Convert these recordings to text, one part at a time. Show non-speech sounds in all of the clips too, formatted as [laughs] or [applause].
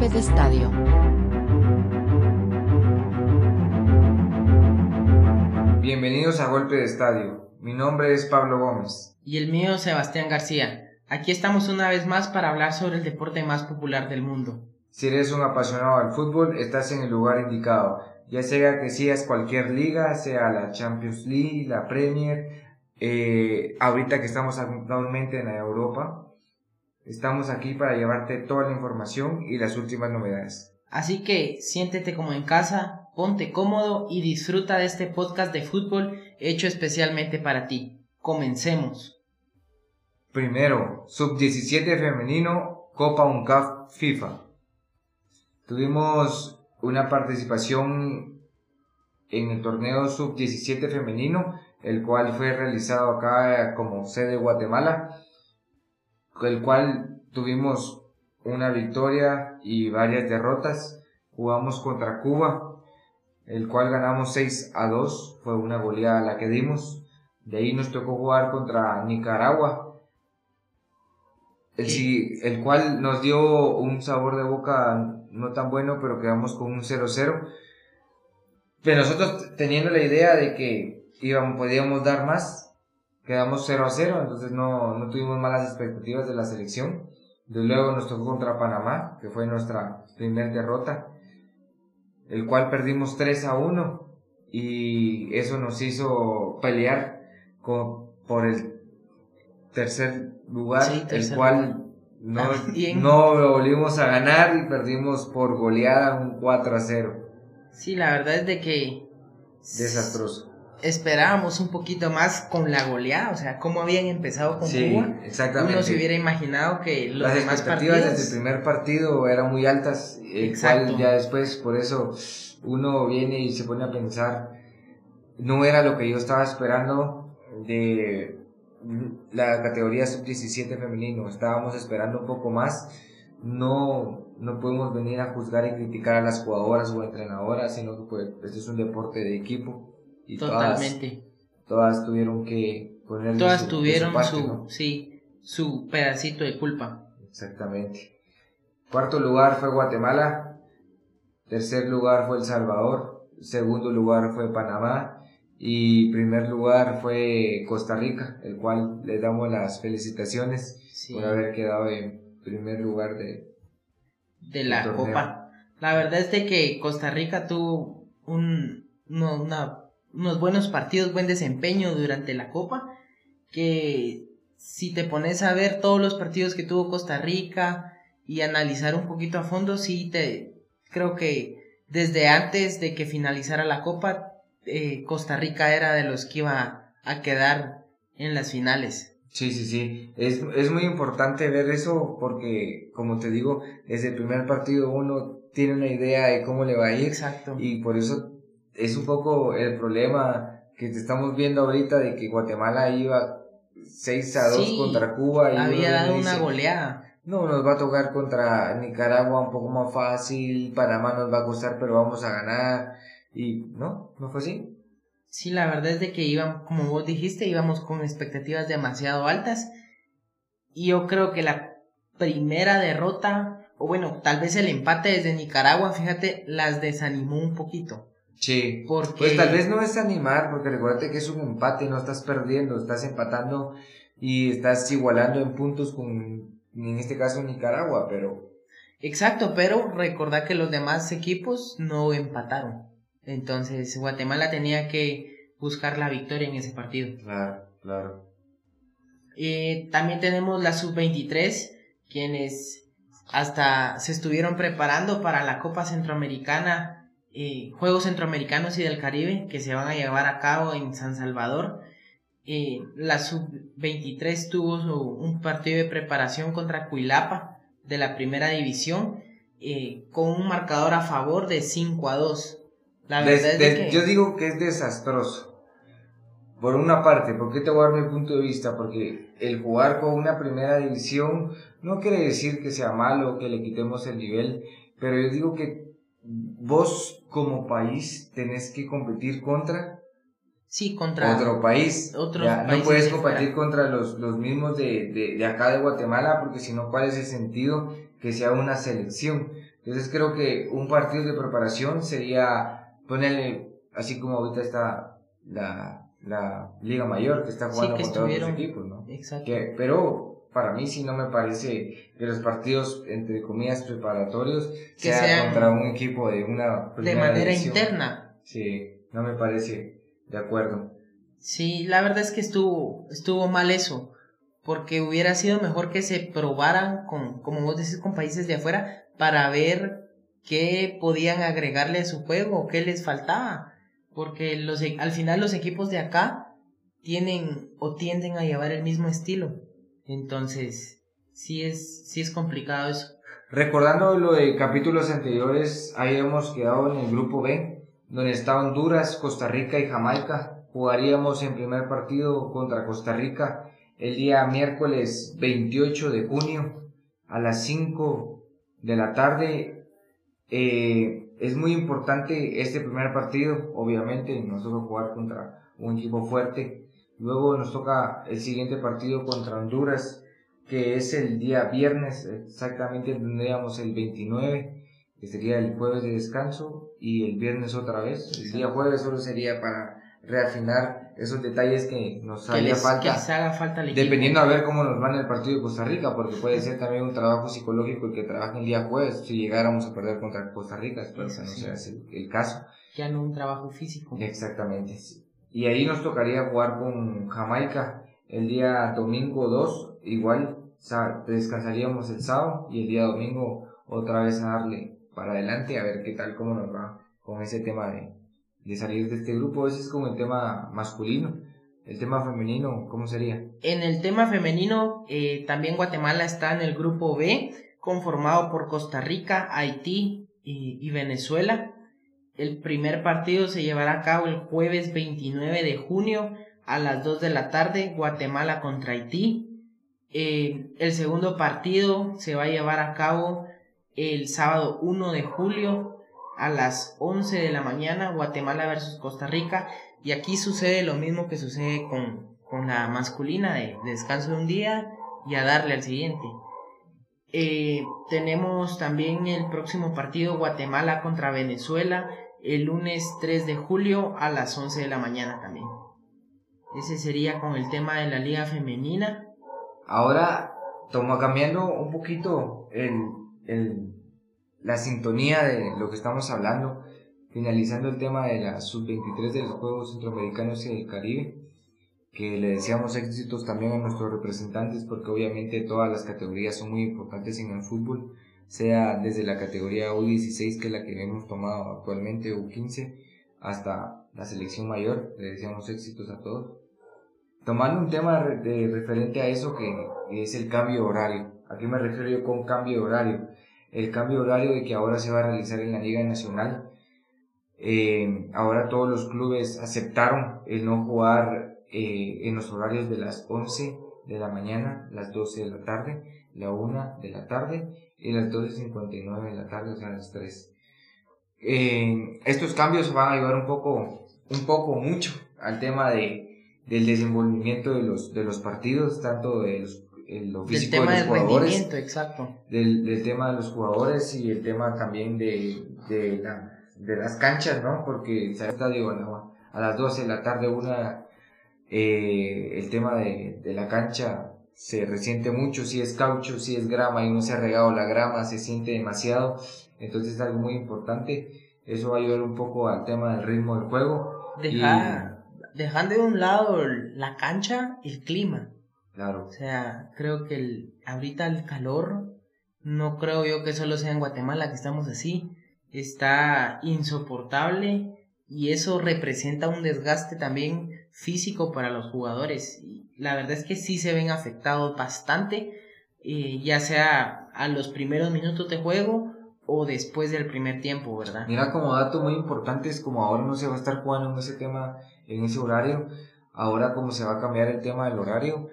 golpe de estadio. Bienvenidos a Golpe de Estadio. Mi nombre es Pablo Gómez. Y el mío Sebastián García. Aquí estamos una vez más para hablar sobre el deporte más popular del mundo. Si eres un apasionado del fútbol, estás en el lugar indicado. Ya sea que sigas cualquier liga, sea la Champions League, la Premier, eh, ahorita que estamos actualmente en Europa, estamos aquí para llevarte toda la información y las últimas novedades. Así que siéntete como en casa, ponte cómodo y disfruta de este podcast de fútbol hecho especialmente para ti. Comencemos. Primero, Sub-17 femenino, Copa UNCAF FIFA. Tuvimos una participación en el torneo Sub-17 femenino, el cual fue realizado acá como sede Guatemala, el cual tuvimos una victoria y varias derrotas. Jugamos contra Cuba, el cual ganamos 6 a 2, fue una goleada la que dimos. De ahí nos tocó jugar contra Nicaragua, el, el cual nos dio un sabor de boca no tan bueno, pero quedamos con un 0-0. Pero nosotros teniendo la idea de que íbamos, podíamos dar más, quedamos 0 a 0, entonces no, no tuvimos malas expectativas de la selección. De luego nos tocó contra Panamá, que fue nuestra primera derrota, el cual perdimos 3 a 1 y eso nos hizo pelear con, por el tercer lugar, el cual no, no lo volvimos a ganar y perdimos por goleada un 4 a 0. Sí, la verdad es de que... Desastroso. Esperábamos un poquito más con la goleada, o sea, cómo habían empezado con sí, Cuba. Exactamente. Uno se hubiera imaginado que los Las demás expectativas partidos... desde el primer partido eran muy altas, el Exacto. cual ya después, por eso uno viene y se pone a pensar, no era lo que yo estaba esperando de la categoría sub-17 femenino, estábamos esperando un poco más, no, no podemos venir a juzgar y criticar a las jugadoras o entrenadoras, sino que pues, este es un deporte de equipo y Totalmente. todas, todas tuvieron que poner Todas su, tuvieron parte, su, ¿no? sí, su pedacito de culpa. Exactamente. Cuarto lugar fue Guatemala, tercer lugar fue El Salvador, segundo lugar fue Panamá y primer lugar fue Costa Rica, el cual les damos las felicitaciones Sí. por haber quedado en primer lugar de de la torneo. Copa. La verdad es de que Costa Rica tuvo un, uno- una- unos buenos partidos, buen desempeño durante la Copa, que si te pones a ver todos los partidos que tuvo Costa Rica y analizar un poquito a fondo, sí te creo que desde antes de que finalizara la Copa, eh, Costa Rica era de los que iba a quedar en las finales. Sí, sí, sí. Es, es muy importante ver eso porque, como te digo, desde el primer partido uno tiene una idea de cómo le va a ir Exacto. y por eso es un poco el problema que te estamos viendo ahorita de que Guatemala iba 6 a 2 Sí, contra Cuba y Había dado una goleada. No, nos va a tocar contra Nicaragua un poco más fácil, Panamá nos va a costar, pero vamos a ganar. Y no, no fue así. Sí, la verdad es de que iban, como vos dijiste, íbamos con expectativas demasiado altas. Y yo creo que la primera derrota, o bueno, tal vez el empate desde Nicaragua, fíjate, las desanimó un poquito. Sí. Porque Pues tal vez no es animar, porque recuérdate que es un empate, no estás perdiendo, estás empatando y estás igualando en puntos con, en este caso, Nicaragua, pero Exacto, pero recordá que los demás equipos no empataron. Entonces Guatemala tenía que buscar la victoria en ese partido. claro, claro. Eh, también tenemos la sub-23, quienes hasta se estuvieron preparando para la Copa Centroamericana, eh, Juegos Centroamericanos y del Caribe, que se van a llevar a cabo en San Salvador. Eh, la sub-23 tuvo su- un partido de preparación contra Cuilapa de la primera división, eh, con un marcador a favor de 5 a 2. La Des- verdad es de des- que... Yo digo que es desastroso. Por una parte, ¿por qué te voy a dar mi punto de vista? Porque el jugar con una primera división no quiere decir que sea malo, que le quitemos el nivel, pero yo digo que vos como país tenés que competir contra Sí, contra... otro país. otros Ya, no puedes de competir contra los, los mismos de, de, de acá de Guatemala, porque si no, ¿cuál es el sentido que sea una selección? Entonces creo que un partido de preparación sería ponerle, así como ahorita está la, la Liga Mayor que está jugando contra otros equipos, ¿no? Exacto. pero para mí sí no me parece que los partidos, entre comillas, preparatorios, sean, contra un equipo de una De manera interna. Sí, no me parece de acuerdo. Sí, la verdad es que estuvo, estuvo mal eso, porque hubiera sido mejor que se probaran con, como vos decís, con países de afuera para ver qué podían agregarle a su juego, qué les faltaba, porque los, al final los equipos de acá tienen o tienden a llevar el mismo estilo, entonces sí es, sí es complicado eso. Recordando lo de capítulos anteriores, ahí hemos quedado en el grupo B, donde está Honduras, Costa Rica y Jamaica jugaríamos en primer partido contra Costa Rica el día miércoles 28 de junio a las 5 de la tarde. Eh, es muy importante este primer partido, obviamente nos toca jugar contra un equipo fuerte. Luego nos toca el siguiente partido contra Honduras, que es el día viernes, exactamente tendríamos el 29, que sería el jueves de descanso, y el viernes otra vez. El día jueves solo sería para reafinar esos detalles que nos haría falta. haga falta dependiendo a ver cómo nos va en el partido de Costa Rica, porque puede ser también un trabajo psicológico el que trabaje el día jueves si llegáramos a perder contra Costa Rica, espero que no sea el, caso. Ya no un trabajo físico. Exactamente. Y ahí nos tocaría jugar con Jamaica el día domingo 2, igual descansaríamos el sábado y el día domingo otra vez a darle para adelante a ver qué tal, cómo nos va con ese tema de, de salir de este grupo. Ese es como el tema masculino. El tema femenino, ¿cómo sería? En el tema femenino, eh, también Guatemala está en el grupo B, conformado por Costa Rica, Haití y, Venezuela. El primer partido se llevará a cabo el jueves 29 de junio a las 2 de la tarde, Guatemala contra Haití. Eh, el segundo partido se va a llevar a cabo el sábado 1 de julio a las 11 de la mañana, Guatemala versus Costa Rica. Y aquí sucede lo mismo que sucede con, con la masculina, de, descanso de un día y a darle al siguiente. Eh, tenemos también el próximo partido Guatemala contra Venezuela el lunes 3 de julio a las 11 de la mañana también. Ese sería con el tema de la liga femenina. Ahora, tomo cambiando un poquito el, el, la sintonía de lo que estamos hablando, finalizando el tema de la sub-23 de los Juegos Centroamericanos y del Caribe, que le deseamos éxitos también a nuestros representantes porque obviamente todas las categorías son muy importantes en el fútbol, sea desde la categoría U16 que es la que hemos tomado actualmente, U15, hasta la selección mayor, le deseamos éxitos a todos. Tomando un tema de referente a eso que es el cambio horario. ¿A qué me refiero yo con cambio horario? el cambio horario de que ahora se va a realizar en la Liga Nacional. Eh, ahora todos los clubes aceptaron el no jugar eh, en los horarios de las 11 de la mañana, las 12 de la tarde, la 1 de la tarde y las 12.59 de la tarde, o sea, las 3. Eh, estos cambios van a ayudar un poco, un poco mucho al tema de, del desenvolvimiento de los, de los partidos, tanto de los el, lo físico tema de los jugadores. exacto. Del, del, tema de los jugadores y el tema también de, de, la, de las canchas, ¿no? Porque está, digo, a las 12 de la tarde una, eh, el tema de, de la cancha se resiente mucho, si es caucho, si es grama y no se ha regado la grama, se siente demasiado, entonces es algo muy importante, eso va a ayudar un poco al tema del ritmo del juego. Dejar, dejando de un lado la cancha, el clima. Claro. O sea, creo que el, ahorita el calor, no creo yo que solo sea en Guatemala que estamos así, está insoportable y eso representa un desgaste también físico para los jugadores. Y la verdad es que sí se ven afectados bastante, eh, ya sea a los primeros minutos de juego o después del primer tiempo, ¿verdad? Mira, como dato muy importante es como ahora no se va a estar jugando en ese tema, en ese horario, ahora como se va a cambiar el tema del horario,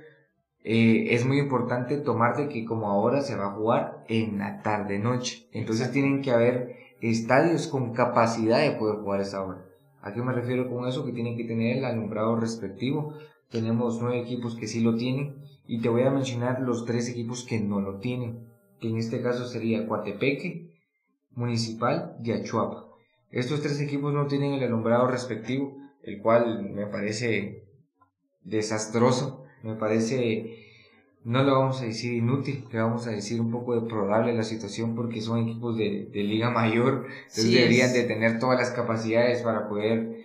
eh, es muy importante tomar de que como ahora se va a jugar en la tarde-noche. Entonces tienen que haber estadios con capacidad de poder jugar esa hora. ¿A qué me refiero con eso? Que tienen que tener el alumbrado respectivo. Tenemos nueve equipos que sí lo tienen y te voy a mencionar los tres equipos que no lo tienen. Que en este caso sería Coatepeque, Municipal y Achuapa. Estos tres equipos no tienen el alumbrado respectivo, el cual me parece desastroso, me parece, no lo vamos a decir inútil, le vamos a decir un poco deplorable la situación porque son equipos de, liga mayor, entonces deberían de tener todas las capacidades para poder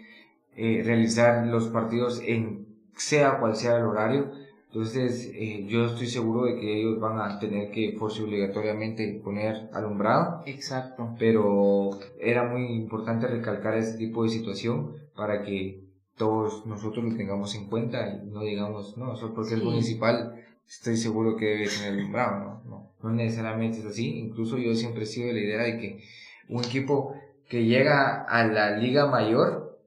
eh, realizar los partidos en sea cual sea el horario. Entonces, eh, yo estoy seguro de que ellos van a tener que, por si obligatoriamente, poner alumbrado. Exacto. Pero era muy importante recalcar este tipo de situación para que todos nosotros lo tengamos en cuenta y no digamos, no, solo porque es municipal, estoy seguro que debe tener alumbrado, ¿no? No, no necesariamente es así. Incluso yo siempre he sido de la idea de que un equipo que llega a la liga mayor,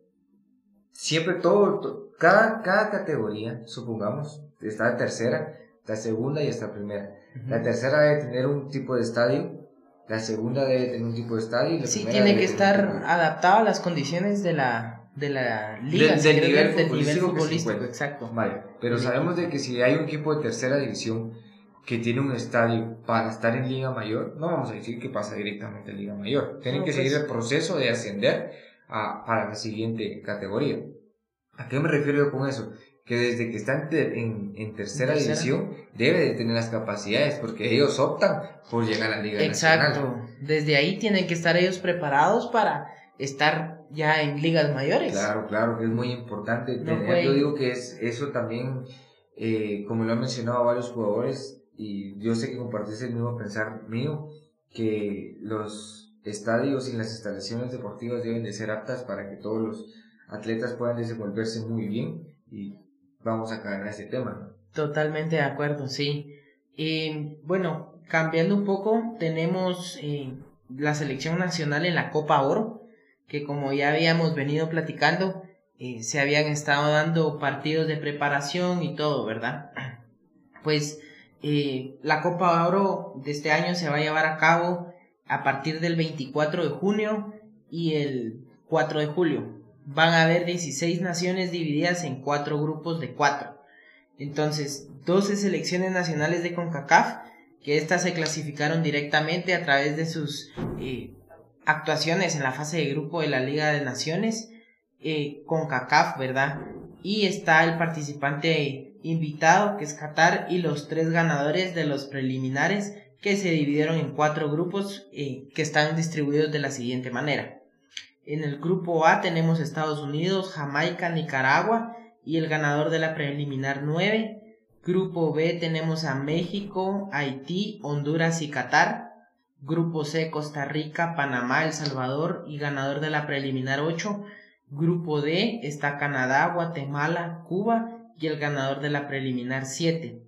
siempre todo, cada, cada categoría, supongamos, está la tercera, la segunda y hasta primera. La tercera debe tener un tipo de estadio, la segunda debe tener un tipo de estadio. Y la sí, tiene que estar adaptado a las condiciones de la, de la liga. del, nivel futbolístico, exacto. Vale, pero sabemos de que si hay un equipo de tercera división que tiene un estadio para estar en Liga Mayor, no vamos a decir que pasa directamente a Liga Mayor. Tienen que seguir pues el proceso de ascender a, para la siguiente categoría. ¿A qué me refiero con eso? Que desde que están en, en, tercera, división debe de tener las capacidades porque ellos optan por llegar a la Liga Exacto. Desde ahí tienen que estar ellos preparados para estar ya en ligas mayores. Claro, claro, que es muy importante. Yo digo que es eso también, eh, como lo han mencionado varios jugadores, y yo sé que compartís el mismo pensar mío, que los estadios y las instalaciones deportivas deben de ser aptas para que todos los atletas puedan desenvolverse muy bien y vamos a caer en ese tema. Totalmente de acuerdo, sí. y bueno, cambiando un poco, tenemos eh, la selección nacional en la Copa Oro, que como ya habíamos venido platicando, eh, se habían estado dando partidos de preparación y todo, ¿verdad? [clears throat] Pues eh, la Copa Oro de este año se va a llevar a cabo a partir del 24 de junio y el 4 de julio van a haber 16 naciones divididas en cuatro grupos de cuatro. Entonces, 12 selecciones nacionales de CONCACAF, que éstas se clasificaron directamente a través de sus eh, actuaciones en la fase de grupo de la Liga de Naciones, eh, CONCACAF, ¿verdad? Y está el participante invitado, que es Qatar, y los tres ganadores de los preliminares, que se dividieron en cuatro grupos eh, que están distribuidos de la siguiente manera. En el grupo A tenemos Estados Unidos, Jamaica, Nicaragua y el ganador de la preliminar 9. Grupo B tenemos a México, Haití, Honduras y Qatar. Grupo C Costa Rica, Panamá, El Salvador y ganador de la preliminar 8. Grupo D está Canadá, Guatemala, Cuba y el ganador de la preliminar 7.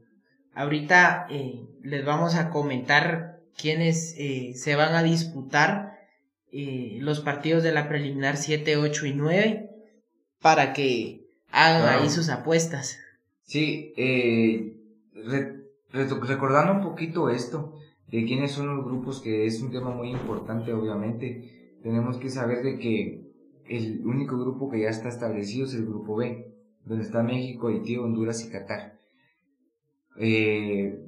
Ahorita eh, les vamos a comentar quiénes eh, se van a disputar eh, los partidos de la preliminar 7, 8 y 9 para que hagan ahí sus apuestas. Sí, recordando un poquito esto, de quiénes son los grupos, que es un tema muy importante, obviamente, tenemos que saber de que el único grupo que ya está establecido es el grupo B, donde está México, Haití, Honduras y Qatar. Eh,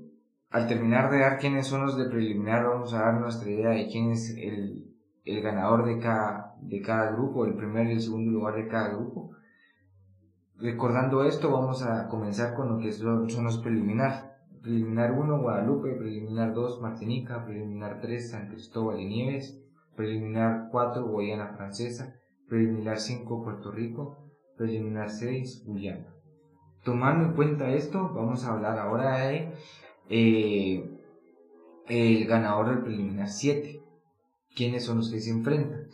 al terminar de dar quiénes son los de preliminar, vamos a dar nuestra idea de quién es el, el ganador de cada, de cada grupo, el primer y el segundo lugar de cada grupo. Recordando esto, vamos a comenzar con lo que son, los preliminar. Preliminar 1, Guadalupe, preliminar 2, Martinica, preliminar 3, San Cristóbal y Nieves, preliminar 4, Guayana Francesa, preliminar 5, Puerto Rico, preliminar 6, Guyana. Tomando en cuenta esto, vamos a hablar ahora de eh, el ganador del preliminar 7 quiénes son los que se enfrentan.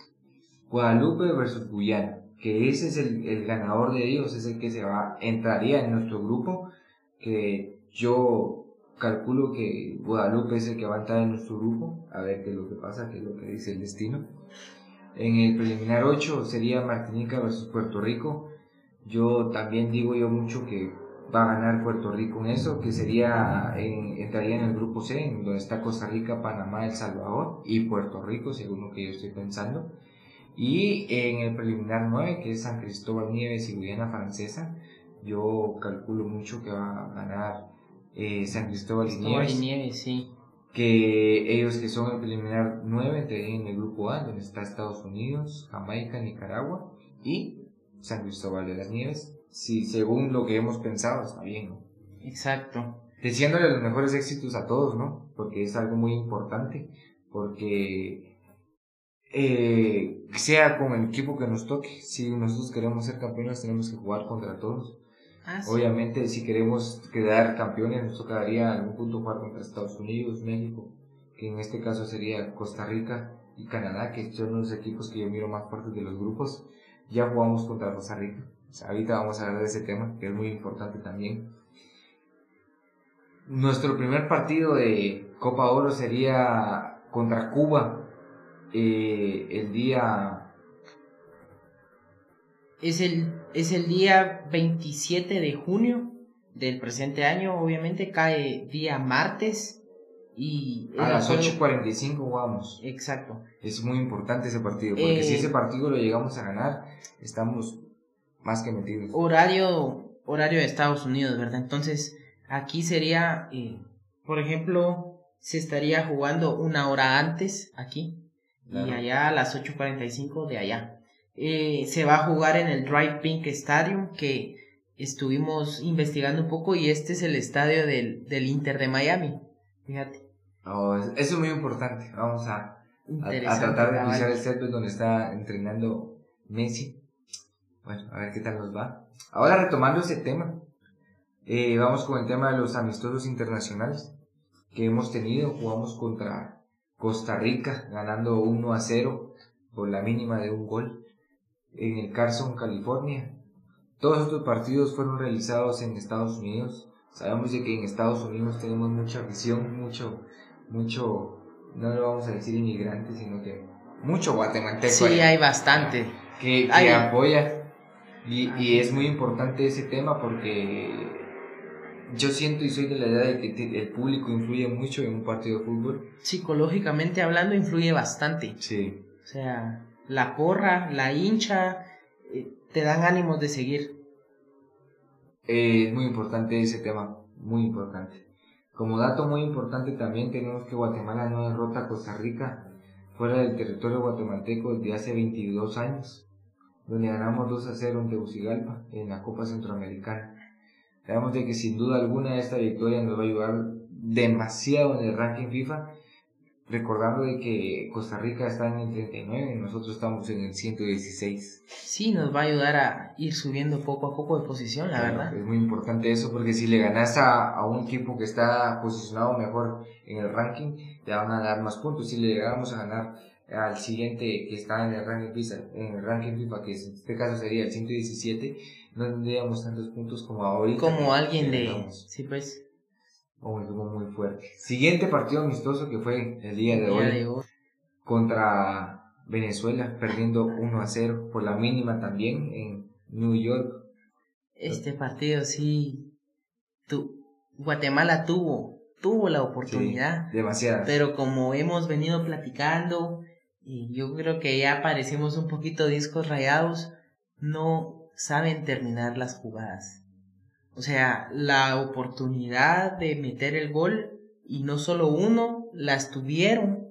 Guadalupe versus Guyana, que ese es el, ganador de ellos, es el que se va, entraría en nuestro grupo, que yo calculo que Guadalupe es el que va a entrar en nuestro grupo, a ver qué es lo que pasa, qué es lo que dice el destino. En el preliminar 8 sería Martinica versus Puerto Rico. Yo también digo yo mucho que va a ganar Puerto Rico en eso, que sería, entraría en el grupo C, en donde está Costa Rica, Panamá, El Salvador y Puerto Rico, según lo que yo estoy pensando. Y en el preliminar 9, que es San Cristóbal Nieves y Guyana Francesa, yo calculo mucho que va a ganar eh, San Cristóbal, y Nieves. y Nieves. sí. que ellos que son el preliminar 9 en el grupo A, donde está Estados Unidos, Jamaica, Nicaragua y San Cristóbal de las Nieves. Si según lo que hemos pensado está bien, ¿no? Exacto. Deseándole los mejores éxitos a todos, ¿no? Porque es algo muy importante, porque eh, sea con el equipo que nos toque, si nosotros queremos ser campeones tenemos que jugar contra todos. Ah, sí. Obviamente, si queremos quedar campeones, nos tocaría en algún punto jugar contra Estados Unidos, México, que en este caso sería Costa Rica y Canadá, que son los equipos que yo miro más fuertes de los grupos. Ya jugamos contra Costa Rica. O sea, ahorita vamos a hablar de ese tema, que es muy importante también. Nuestro primer partido de Copa Oro sería contra Cuba eh, el día Es el, es el día 27 de junio del presente año, obviamente cae día martes y... a las juego- 8.45 jugamos. Exacto. Es muy importante ese partido, porque Eh, si ese partido lo llegamos a ganar, estamos más que metidos. Horario, horario de Estados Unidos, ¿verdad? Entonces, aquí sería, eh, por ejemplo, se estaría jugando una hora antes aquí y allá a las 8.45 de allá. Eh, se va a jugar en el Drive Pink Stadium que estuvimos investigando un poco y este es el estadio del, del Inter de Miami. Fíjate. Oh, es- eso es muy importante. Vamos a, a, tratar de pisar el césped donde está entrenando Messi. Bueno, a ver qué tal nos va. Ahora retomando ese tema, eh, vamos con el tema de los amistosos internacionales que hemos tenido. Jugamos contra Costa Rica, ganando 1 a 0 por la mínima de un gol en el Carson, California. Todos estos partidos fueron realizados en Estados Unidos. Sabemos de que en Estados Unidos tenemos mucha visión, mucho, mucho, no lo vamos a decir inmigrante, sino que mucho guatemalteco Sí, ahí hay bastante. que, que hay- apoya. Y, y es muy importante ese tema porque yo siento y soy de la idea de que el público influye mucho en un partido de fútbol. Psicológicamente hablando, influye bastante. Sí. O sea, la porra, la hincha, eh, te dan ánimos de seguir. Es muy importante ese tema, muy importante. Como dato muy importante también tenemos que Guatemala no derrota a Costa Rica fuera del territorio guatemalteco desde hace 22 años, donde ganamos 2 a 0 en Tegucigalpa en la Copa Centroamericana. Sabemos de que sin duda alguna esta victoria nos va a ayudar demasiado en el ranking FIFA, recordando de que Costa Rica está en el 39 y nosotros estamos en el 116. Sí, nos va a ayudar a ir subiendo poco a poco de posición, la Claro, verdad. Es muy importante eso porque si le ganas a, a un equipo que está posicionado mejor en el ranking, te van a dar más puntos. Si le llegáramos a ganar al siguiente que está en el ranking FIFA, en el ranking FIFA que en este caso sería el 117, no tendríamos tantos puntos como ahorita. Como alguien de... Sí, pues. Estuvo muy fuerte. Siguiente partido amistoso que fue el día de hoy contra Venezuela, perdiendo 1 a 0 por la mínima también en New York. Este partido sí... Tu... Guatemala tuvo, tuvo la oportunidad. Demasiadas. Pero como hemos venido platicando, y yo creo que ya parecemos un poquito discos rayados, no saben terminar las jugadas. O sea, la oportunidad de meter el gol, y no solo uno, las tuvieron,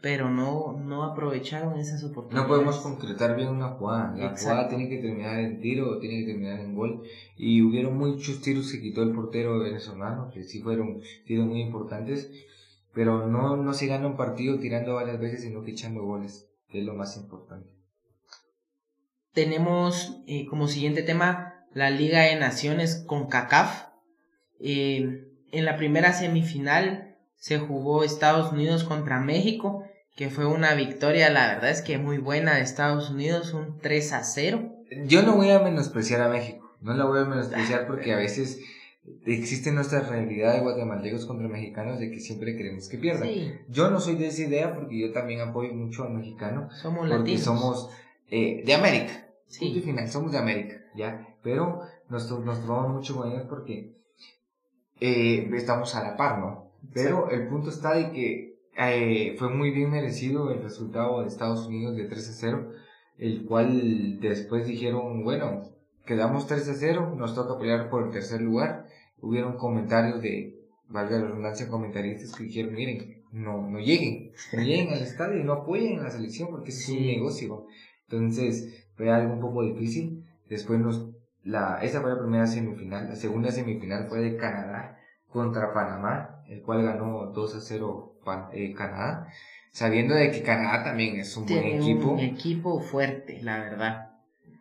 pero no, no aprovecharon esas oportunidades. No podemos concretar bien una jugada. La Exacto. jugada tiene que terminar en tiro o tiene que terminar en gol. Y hubieron muchos tiros que quitó el portero venezolano, que sí fueron tiros muy importantes. Pero no, no se gana un partido tirando varias veces, sino que echando goles, que es lo más importante. tenemos eh, como siguiente tema la Liga de Naciones con CACAF. Eh, en la primera semifinal se jugó Estados Unidos contra México, que fue una victoria, la verdad es que muy buena de Estados Unidos, un 3 a 0. Yo no voy a menospreciar a México. No la voy a menospreciar porque a veces existe nuestra realidad de guatemaltecos contra mexicanos de que siempre queremos que pierdan. Sí, Yo no soy de esa idea porque yo también apoyo mucho al mexicano. somos porque latinos. somos eh, de América. Sí. Punto y final, somos de América, ¿ya? Pero nos, nos tomamos mucho con ellos porque eh, estamos a la par, ¿no? Pero el punto está de que eh, fue muy bien merecido el resultado de Estados Unidos de 3 a 0, el cual después dijeron, bueno, quedamos 3 a 0, nos toca pelear por el tercer lugar. Hubieron comentarios de, valga la redundancia, comentaristas que quieren, miren, no, no lleguen, no lleguen al estadio y no apoyen a la selección porque es un negocio. Entonces, fue algo un poco difícil. Después nos, la, esa fue la primera semifinal. La segunda semifinal fue de Canadá contra Panamá, el cual ganó 2 a 0 eh, Canadá. Sabiendo de que Canadá también es un buen equipo. Un equipo fuerte, la verdad.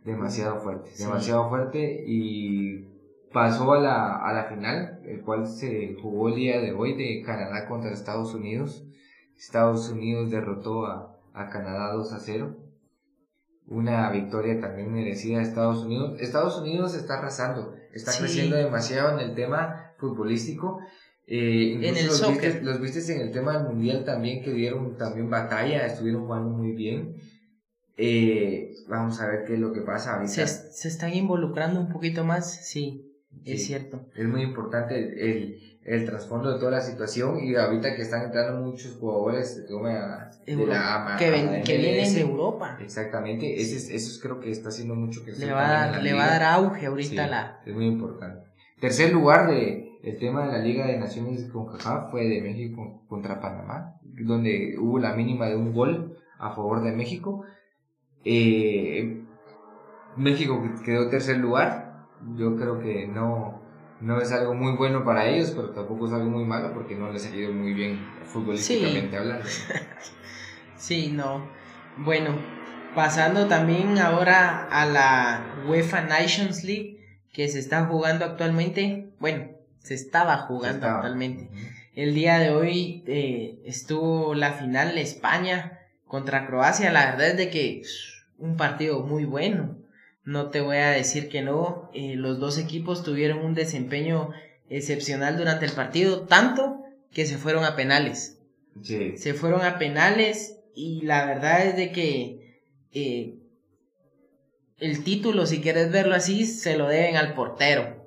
Demasiado fuerte, demasiado fuerte y pasó a la, a la final, el cual se jugó el día de hoy de Canadá contra Estados Unidos. Estados Unidos derrotó a, a Canadá 2 a 0. Una victoria también merecida de Estados Unidos. Estados Unidos está arrasando, está creciendo demasiado en el tema futbolístico. Eh, en el los, viste, los viste en el tema del mundial también, que dieron también batalla, estuvieron jugando muy bien. Eh, vamos a ver qué es lo que pasa ahorita. Se, se están involucrando un poquito más, sí. Es cierto. Es muy importante el, el, trasfondo de toda la situación y ahorita que están entrando muchos jugadores de, la que, que vienen de Europa. Exactamente, ese, eso creo que está haciendo mucho que le va, a dar, le va a dar auge ahorita la... Es muy importante. Tercer lugar de el tema de la Liga de Naciones con CONCACAF fue de México contra Panamá, donde hubo la mínima de un gol a favor de México. Eh, México quedó tercer lugar, yo creo que no, no es algo muy bueno para ellos, pero tampoco es algo muy malo porque no les ha ido muy bien futbolísticamente hablando. [laughs] sí, no. Bueno, pasando también ahora a la UEFA Nations League que se está jugando actualmente. Bueno, se estaba jugando actualmente. El día de hoy eh, estuvo la final España contra Croacia. La verdad es de que un partido muy bueno no te voy a decir que no. Eh, los dos equipos tuvieron un desempeño excepcional durante el partido, tanto que se fueron a penales. Se fueron a penales y la verdad es de que eh, el título, si quieres verlo así, se lo deben al portero,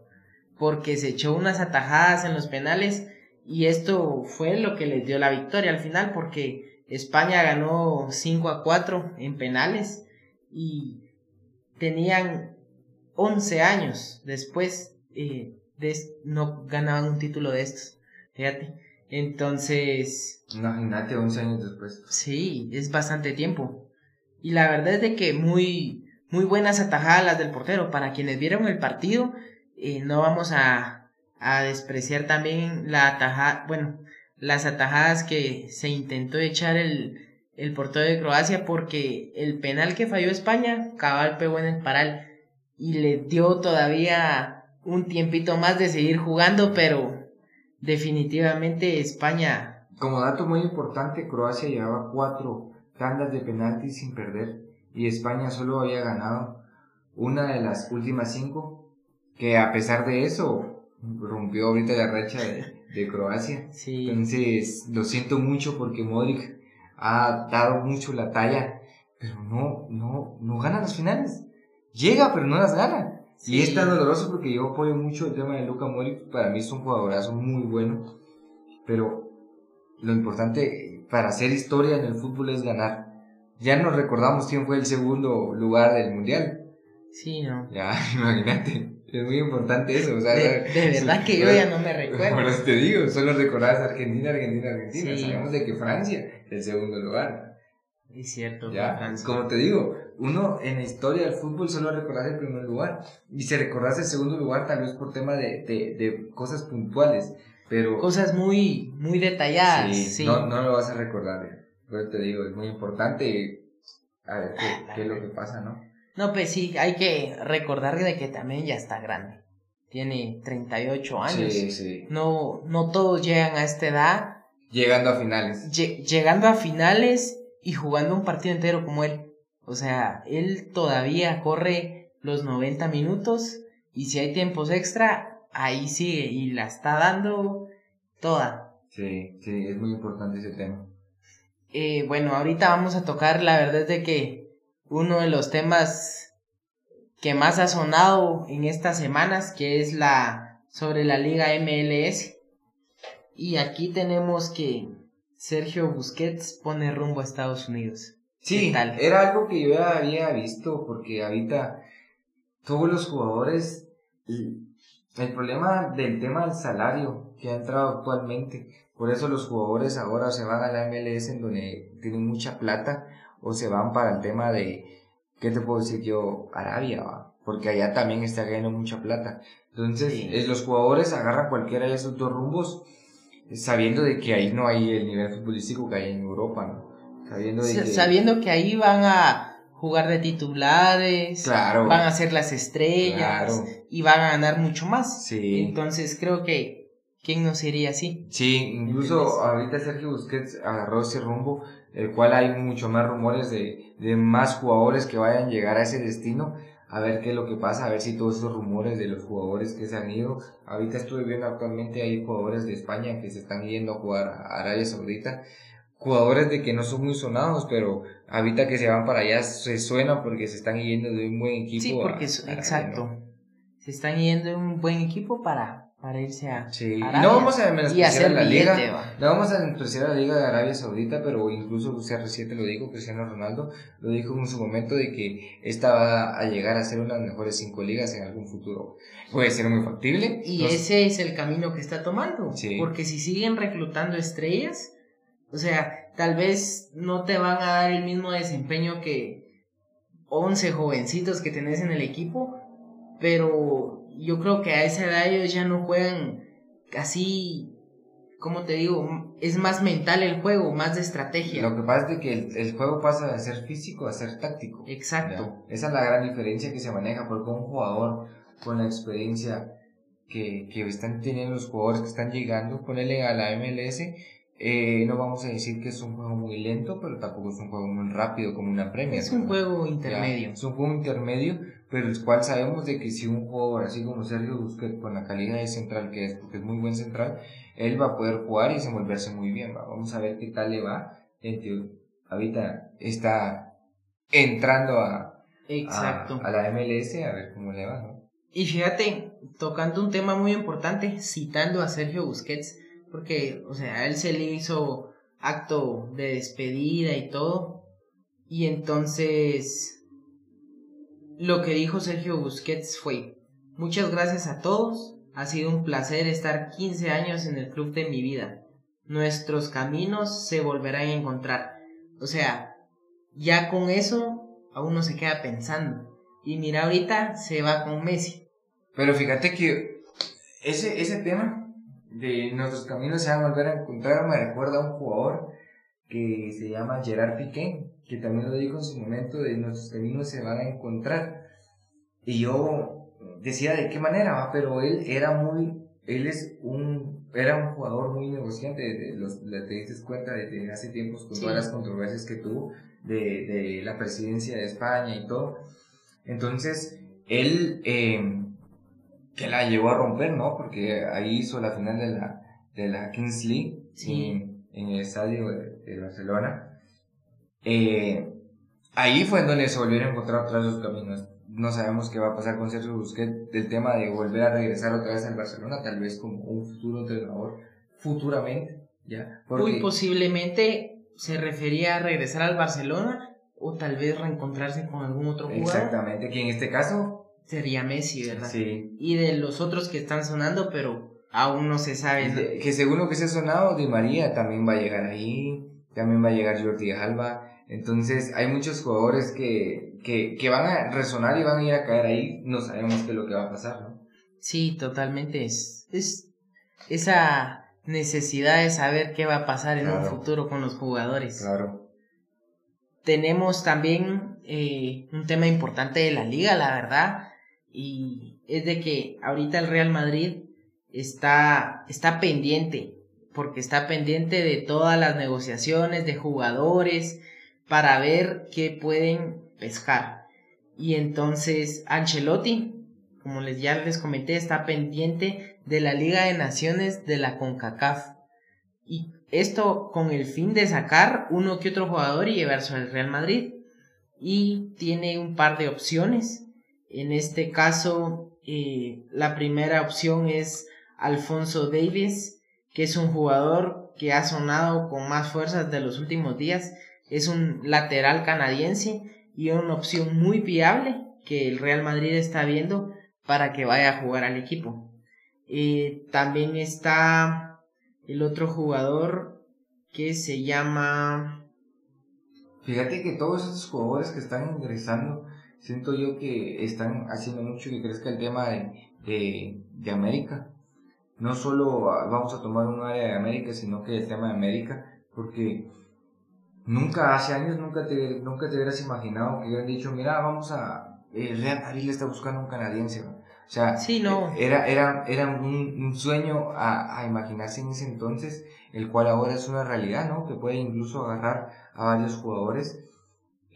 porque se echó unas atajadas en los penales y esto fue lo que les dio la victoria al final, porque España ganó 5 a 4 en penales y tenían 11 años después eh, de, no ganaban un título de estos. Fíjate. Entonces. Imagínate 11 años después. Sí, es bastante tiempo. Y la verdad es de que muy, muy buenas atajadas las del portero. Para quienes vieron el partido, eh, no vamos a, a despreciar también la atajada, bueno, las atajadas que se intentó echar el, el portero de Croacia porque el penal que falló España, cabal pegó en el paral y le dio todavía un tiempito más de seguir jugando, pero definitivamente España. Como dato muy importante, Croacia llevaba cuatro tandas de penaltis sin perder y España solo había ganado una de las últimas cinco, que a pesar de eso rompió ahorita la racha de, de Croacia. Sí. Entonces, lo siento mucho porque Modric ha dado mucho la talla, pero no, no, no gana las finales. Llega, pero no las gana. Y es tan doloroso porque yo apoyo mucho el tema de Luca Modric, para mí es un jugadorazo muy bueno, pero lo importante para hacer historia en el fútbol es ganar. Ya nos recordamos quién fue el segundo lugar del mundial. Sí, ¿no? Ya, [laughs] imagínate. Es muy importante eso. O sea, [laughs] de, verdad que yo ya no me recuerdo. Por eso te digo, solo recordás Argentina, Argentina, Argentina. Sabemos de que Francia el segundo lugar. Es cierto. ¿Ya? Como te digo, uno en la historia del fútbol solo recordás el primer lugar. Y si recordás el segundo lugar, tal vez por tema de, de, de cosas puntuales. Pero. Cosas muy, muy detalladas. Sí, No, no lo vas a recordar. Pero te digo, es muy importante. A ver qué, qué es lo que pasa, ¿no? No, pues sí, hay que recordar de que también ya está grande. Tiene 38 años. Sí, sí. No, no todos llegan a esta edad Llegando a finales. llegando a finales y jugando un partido entero como él. O sea, él todavía corre los 90 minutos y si hay tiempos extra, ahí sigue y la está dando toda. Sí, sí, es muy importante ese tema. Eh, bueno, ahorita vamos a tocar, la verdad es de que uno de los temas que más ha sonado en estas semanas, que es la sobre la liga MLS. Y aquí tenemos que Sergio Busquets pone rumbo a Estados Unidos. Sí, era algo que yo ya había visto porque ahorita todos los jugadores, el problema del tema del salario que ha entrado actualmente. Por eso los jugadores ahora se van a la MLS en donde tienen mucha plata o se van para el tema de, ¿qué te puedo decir yo? Arabia, ¿va? porque allá también está ganando mucha plata. Entonces, eh, los jugadores agarran cualquiera de esos dos rumbos sabiendo de que ahí no hay el nivel futbolístico que hay en Europa, ¿no? Sabiendo, que... sabiendo que ahí van a jugar de titulares, van a ser las estrellas y van a ganar mucho más. Sí. Entonces creo que ¿quién no sería así? Sí, incluso ahorita Sergio Busquets agarró ese rumbo, el cual hay mucho más rumores de, de más jugadores que vayan a llegar a ese destino. A ver qué es lo que pasa, a ver si todos esos rumores de los jugadores que se han ido, ahorita estuve viendo actualmente hay jugadores de España que se están yendo a jugar a Arabia Saudita, jugadores de que no son muy sonados, pero ahorita que se van para allá se suena porque se están yendo de un buen equipo. Sí, porque exacto, se están yendo de un buen equipo para para irse a sí. no vamos a menospreciar la liga. no vamos a menospreciar la liga de Arabia Saudita pero incluso CR7 lo dijo Cristiano Ronaldo lo dijo en su momento de que esta va a llegar a ser una de las mejores cinco ligas en algún futuro. Puede ser muy factible y ese es el camino que está tomando porque si siguen reclutando estrellas o sea tal vez no te van a dar el mismo desempeño que 11 jovencitos que tenés en el equipo pero yo creo que a esa edad ellos ya no juegan así, como te digo, es más mental el juego, más de estrategia. Lo que pasa es que el, juego pasa de ser físico a ser táctico. Exacto. Esa es la gran diferencia que se maneja, porque un jugador con la experiencia que, que están teniendo los jugadores que están llegando, ponerle a la MLS, eh, no vamos a decir que es un juego muy lento, pero tampoco es un juego muy rápido como una premia. Es un juego intermedio. es un juego intermedio, pero el cual sabemos de que si un jugador así como Sergio Busquets con la calidad de central que es, porque es muy buen central, él va a poder jugar y desenvolverse muy bien. Vamos a ver qué tal le va. ahorita está entrando a, Exacto. A, a, la MLS a ver cómo le va, ¿no? Y fíjate, tocando un tema muy importante, citando a Sergio Busquets, porque, o sea, a él se le hizo acto de despedida y todo. Y entonces, lo que dijo Sergio Busquets fue, muchas gracias a todos, ha sido un placer estar 15 años en el club de mi vida. Nuestros caminos se volverán a encontrar. O sea, ya con eso, a uno se queda pensando. Y mira, ahorita se va con Messi. Pero fíjate que ese, ese tema de nuestros caminos se van a volver a encontrar, me recuerda a un jugador que se llama Gerard Piqué, que también lo dijo en su momento, de nuestros caminos se van a encontrar. Y yo decía de qué manera, pero él era muy, él es un, era un jugador muy negociante, de los, te diste cuenta desde hace tiempos con todas las controversias que tuvo de, de, la presidencia de España y todo. Entonces, él, eh, que la llevó a romper, ¿no? Porque ahí hizo la final de la, de la Kings League en, el estadio de, Barcelona. Eh, ahí fue en donde se volvieron a encontrar otros dos caminos. No sabemos qué va a pasar con Sergio Busquets del tema de volver a regresar otra vez al Barcelona, tal vez como un futuro entrenador, futuramente, ¿ya? Muy posiblemente se refería a regresar al Barcelona o tal vez reencontrarse con algún otro jugador. Exactamente, que en este caso sería Messi, ¿verdad? Sí. Y de los otros que están sonando, pero aún no se sabe. que según lo que se ha sonado, Di María también va a llegar ahí, también va a llegar Jordi Alba. Entonces, hay muchos jugadores que, que, que van a resonar y van a ir a caer ahí. No sabemos qué es lo que va a pasar, ¿no? Sí, totalmente. Es, es esa necesidad de saber qué va a pasar en un futuro con los jugadores. Claro. Tenemos también eh, un tema importante de la liga, la verdad y es de que ahorita el Real Madrid está, está pendiente, porque está pendiente de todas las negociaciones de jugadores para ver qué pueden pescar. Y entonces Ancelotti, como les ya les comenté, está pendiente de la Liga de Naciones de la CONCACAF. Y esto con el fin de sacar uno que otro jugador y llevarse al Real Madrid. Y tiene un par de opciones en este caso, eh, la primera opción es Alfonso Davis, que es un jugador que ha sonado con más fuerzas de los últimos días. Es un lateral canadiense y una opción muy viable que el Real Madrid está viendo para que vaya a jugar al equipo. Eh, también está el otro jugador que se llama... Fíjate que todos estos jugadores que están ingresando, siento yo que están haciendo mucho que crezca el tema de, de, América. No solo vamos a tomar un área de América, sino que el tema de América, porque nunca, hace años, nunca te, nunca te hubieras imaginado que hubieran dicho, mira, vamos a, eh, Real Madrid le está buscando un canadiense. O sea, no. Eh, era, era, era un, sueño a, a, imaginarse en ese entonces, el cual ahora es una realidad, ¿no? Que puede incluso agarrar a varios jugadores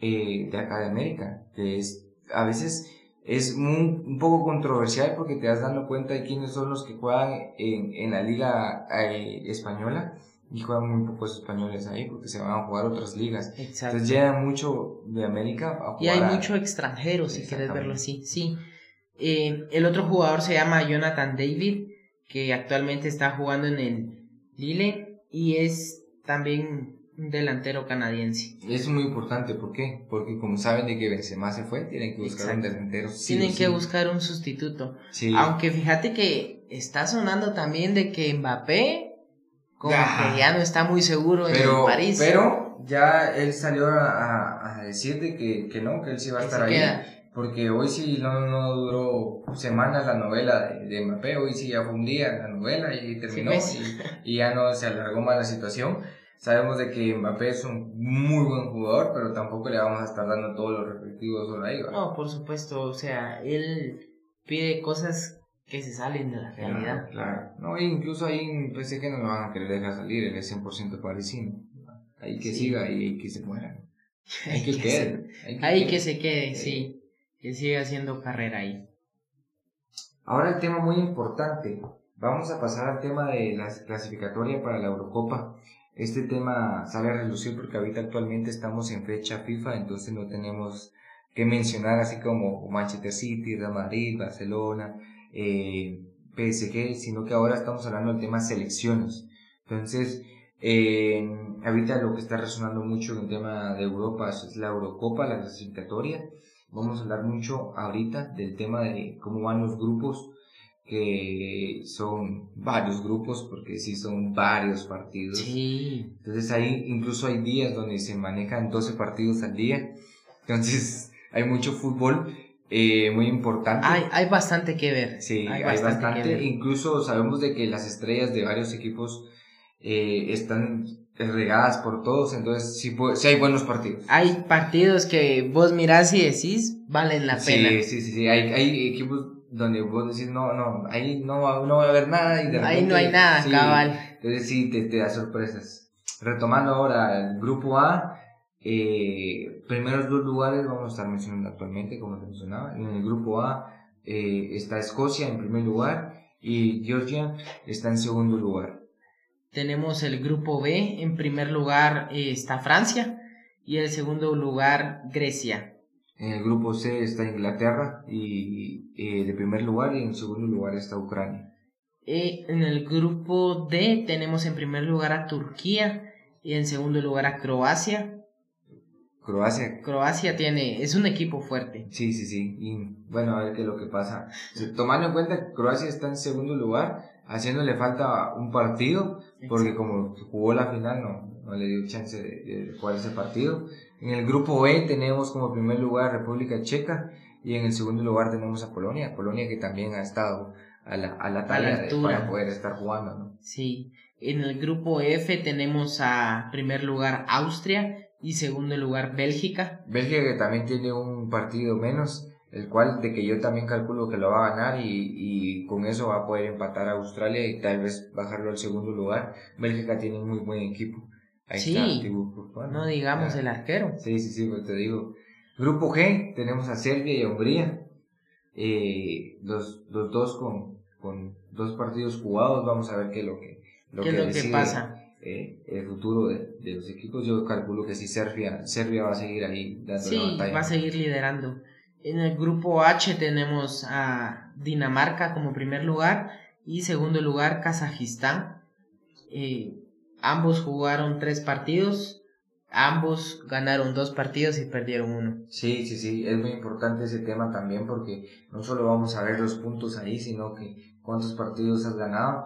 eh, de acá de América, que es, a veces es un poco controversial porque te das dando cuenta de quiénes son los que juegan en, en la liga eh, española y juegan muy pocos españoles ahí porque se van a jugar otras ligas. Exacto. Entonces llegan mucho de América a jugar. Y hay mucho extranjero, si quieres verlo así, sí. Eh, el otro jugador se llama Jonathan David, que actualmente está jugando en el Lille y es también un delantero canadiense. Es muy importante, ¿por qué? Porque como saben de que Benzema se fue, tienen que buscar un delantero. tienen que buscar un sustituto. Aunque fíjate que está sonando también de que Mbappé como que ya no está muy seguro en París. Pero ya él salió a, a decir de que, que no, que él sí va a estar ahí. Porque hoy sí no, no duró semanas la novela de, de, Mbappé, hoy sí ya fue un día la novela y terminó pues. y, y, ya no se alargó más la situación. Sabemos de que Mbappé es un muy buen jugador, pero tampoco le vamos a estar dando todos los respectivos solo ahí. No, por supuesto, o sea, él pide cosas que se salen de la realidad. Claro, No, incluso ahí pensé que no lo van a querer dejar salir, es 100% parisino. Hay que siga y hay que se muera. [laughs] Hay que, quede. Hay que, se quede, sí que siga haciendo carrera ahí. Ahora el tema muy importante. Vamos a pasar al tema de la clasificatoria para la Eurocopa. Este tema sale a relucir porque ahorita actualmente estamos en fecha FIFA, entonces no tenemos que mencionar así como Manchester City, Real Madrid, Barcelona, eh, PSG, sino que ahora estamos hablando del tema selecciones. Entonces, eh, ahorita lo que está resonando mucho en el tema de Europa es la Eurocopa, la clasificatoria. Vamos a hablar mucho ahorita del tema de cómo van los grupos, que son varios grupos, porque sí son varios partidos. Sí. Entonces ahí incluso hay días donde se manejan 12 partidos al día. Entonces [laughs] hay mucho fútbol eh, muy importante. Hay, hay bastante que ver. Sí, hay, bastante. Incluso sabemos de que las estrellas de varios equipos eh, están regadas por todos, entonces sí, sí, hay buenos partidos. Hay partidos que vos mirás y decís valen la pena. Sí, sí, sí, hay, hay equipos donde vos decís no, no, ahí no, no va a haber nada y de Ahí no hay nada, cabal. Entonces sí, te, te da sorpresas. Retomando ahora el grupo A, eh, primeros dos lugares vamos a estar mencionando actualmente, como te mencionaba. En el grupo A eh, está Escocia en primer lugar y Georgia está en segundo lugar. Tenemos el grupo B, en primer lugar eh, está Francia y en segundo lugar Grecia. En el grupo C está Inglaterra y eh, de primer lugar y en segundo lugar está Ucrania. En el grupo D tenemos en primer lugar a Turquía y en segundo lugar a Croacia. Croacia. Croacia tiene, es un equipo fuerte. Sí, sí, sí. Y bueno, a ver qué es lo que pasa. Tomando en cuenta que Croacia está en segundo lugar, haciéndole falta un partido, porque como jugó la final no, no le dio chance de, jugar ese partido. En el grupo B tenemos como primer lugar República Checa y en el segundo lugar tenemos a Polonia, Polonia que también ha estado a la, a la talla de, para poder estar jugando, ¿no? Sí, en el grupo F tenemos a primer lugar Austria y segundo lugar Bélgica. Bélgica que también tiene un partido menos el cual de que yo también calculo que lo va a ganar y, y, con eso va a poder empatar a Australia y tal vez bajarlo al segundo lugar. Bélgica tiene un muy buen equipo. Ahí sí, está, no digamos el arquero. Sí, sí, sí, pues te digo. Grupo G, tenemos a Serbia y Hungría. Eh, los, los dos con, con dos partidos jugados, vamos a ver qué es lo que, lo ¿Qué que, es lo que pasa. Eh, el futuro de, de, los equipos. Yo calculo que si Serbia, Serbia va a seguir ahí dando la batalla. va a seguir liderando. En el grupo H tenemos a Dinamarca como primer lugar y segundo lugar Kazajistán. Eh, ambos jugaron tres partidos, ambos ganaron dos partidos y perdieron uno. Sí, sí, sí, es muy importante ese tema también porque no solo vamos a ver los puntos ahí, sino que cuántos partidos has ganado,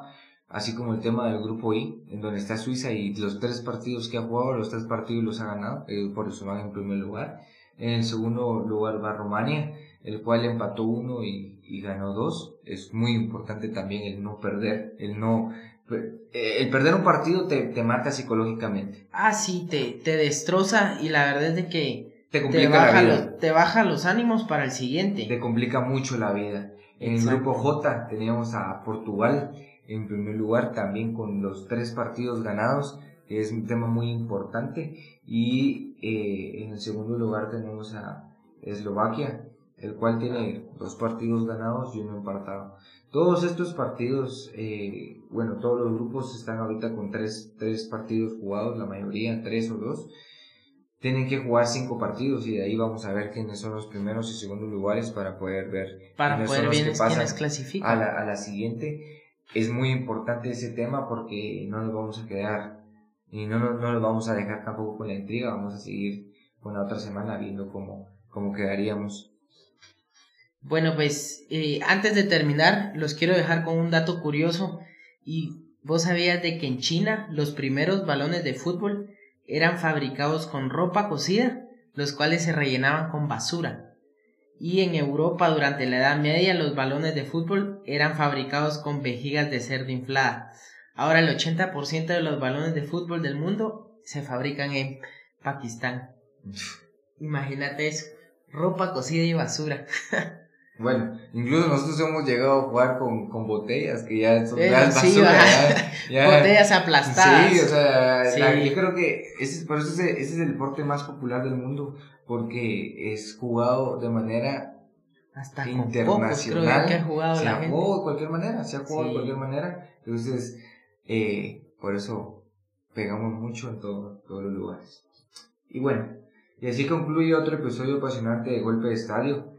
así como el tema del grupo I, en donde está Suiza y los tres partidos que ha jugado, los tres partidos los ha ganado, eh, por eso van en primer lugar. En el segundo lugar va Rumania, el cual empató uno y, y ganó dos. Es muy importante también el no perder, el no eh, el perder un partido te, te, mata psicológicamente. Ah, sí, te, te destroza y la verdad es de que te, complica baja, la vida. te baja los ánimos para el siguiente. Te complica mucho la vida. En el grupo J teníamos a Portugal en primer lugar también con los tres partidos ganados, que es un tema muy importante. Y eh, en el segundo lugar tenemos a Eslovaquia, el cual tiene dos partidos ganados y uno empatado. Todos estos partidos, eh, bueno, todos los grupos están ahorita con tres, tres partidos jugados, la mayoría, tres o dos. Tienen que jugar cinco partidos y de ahí vamos a ver quiénes son los primeros y segundos lugares para poder ver para quiénes poder ver que pasan quiénes clasifican. a la, a la siguiente. Es muy importante ese tema porque no nos vamos a quedar y no, no, no nos vamos a dejar tampoco con la intriga, vamos a seguir con la otra semana viendo cómo, cómo quedaríamos. Bueno, pues eh, antes de terminar, los quiero dejar con un dato curioso. Y vos sabías de que en China los primeros balones de fútbol eran fabricados con ropa cocida, los cuales se rellenaban con basura. Y en Europa durante la Edad Media los balones de fútbol eran fabricados con vejigas de cerdo inflada. Ahora el 80% de los balones de fútbol del mundo se fabrican en Pakistán. Imagínate eso, ropa cocida y basura. [laughs] Bueno, incluso nosotros hemos llegado a jugar con, con botellas que ya son Eh, sí, basura, ya- [laughs] ya- Botellas aplastadas. Sí, o sea, Sí. la- yo creo que ese, por eso ese, ese es el deporte más popular del mundo, porque es jugado de manera Hasta con pocos internacional. creo que ha jugado se la ha jugado de cualquier manera, se ha jugado de cualquier manera. Entonces, eh, por eso pegamos mucho en todo- todos los lugares. Y bueno, y así concluye otro episodio apasionante de Golpe de Estadio.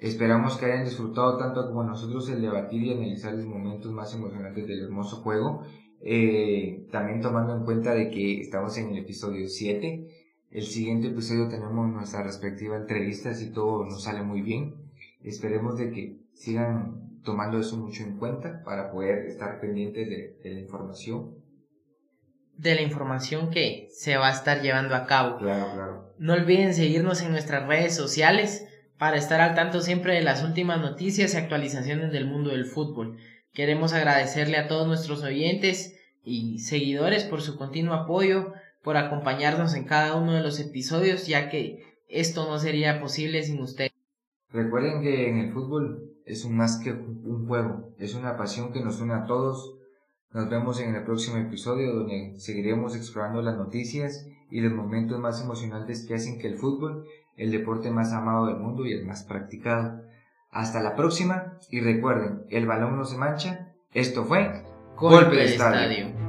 Esperamos que hayan disfrutado tanto como nosotros el debatir y analizar los momentos más emocionantes del hermoso juego. Eh, también tomando en cuenta de que estamos en el episodio 7. El siguiente episodio tenemos nuestra respectiva entrevista si todo nos sale muy bien. Esperemos de que sigan tomando eso mucho en cuenta para poder estar pendientes de, de la información. de la información que se va a estar llevando a cabo. Claro, claro. No olviden seguirnos en nuestras redes sociales para estar al tanto siempre de las últimas noticias y actualizaciones del mundo del fútbol. Queremos agradecerle a todos nuestros oyentes y seguidores por su continuo apoyo, por acompañarnos en cada uno de los episodios, ya que esto no sería posible sin ustedes. Recuerden que en el fútbol es un más que un juego, es una pasión que nos une a todos. Nos vemos en el próximo episodio donde seguiremos explorando las noticias y los momentos más emocionantes que hacen que el fútbol, el deporte más amado del mundo y el más practicado. Hasta la próxima y recuerden, el balón no se mancha. Esto fue Golpe de estadio.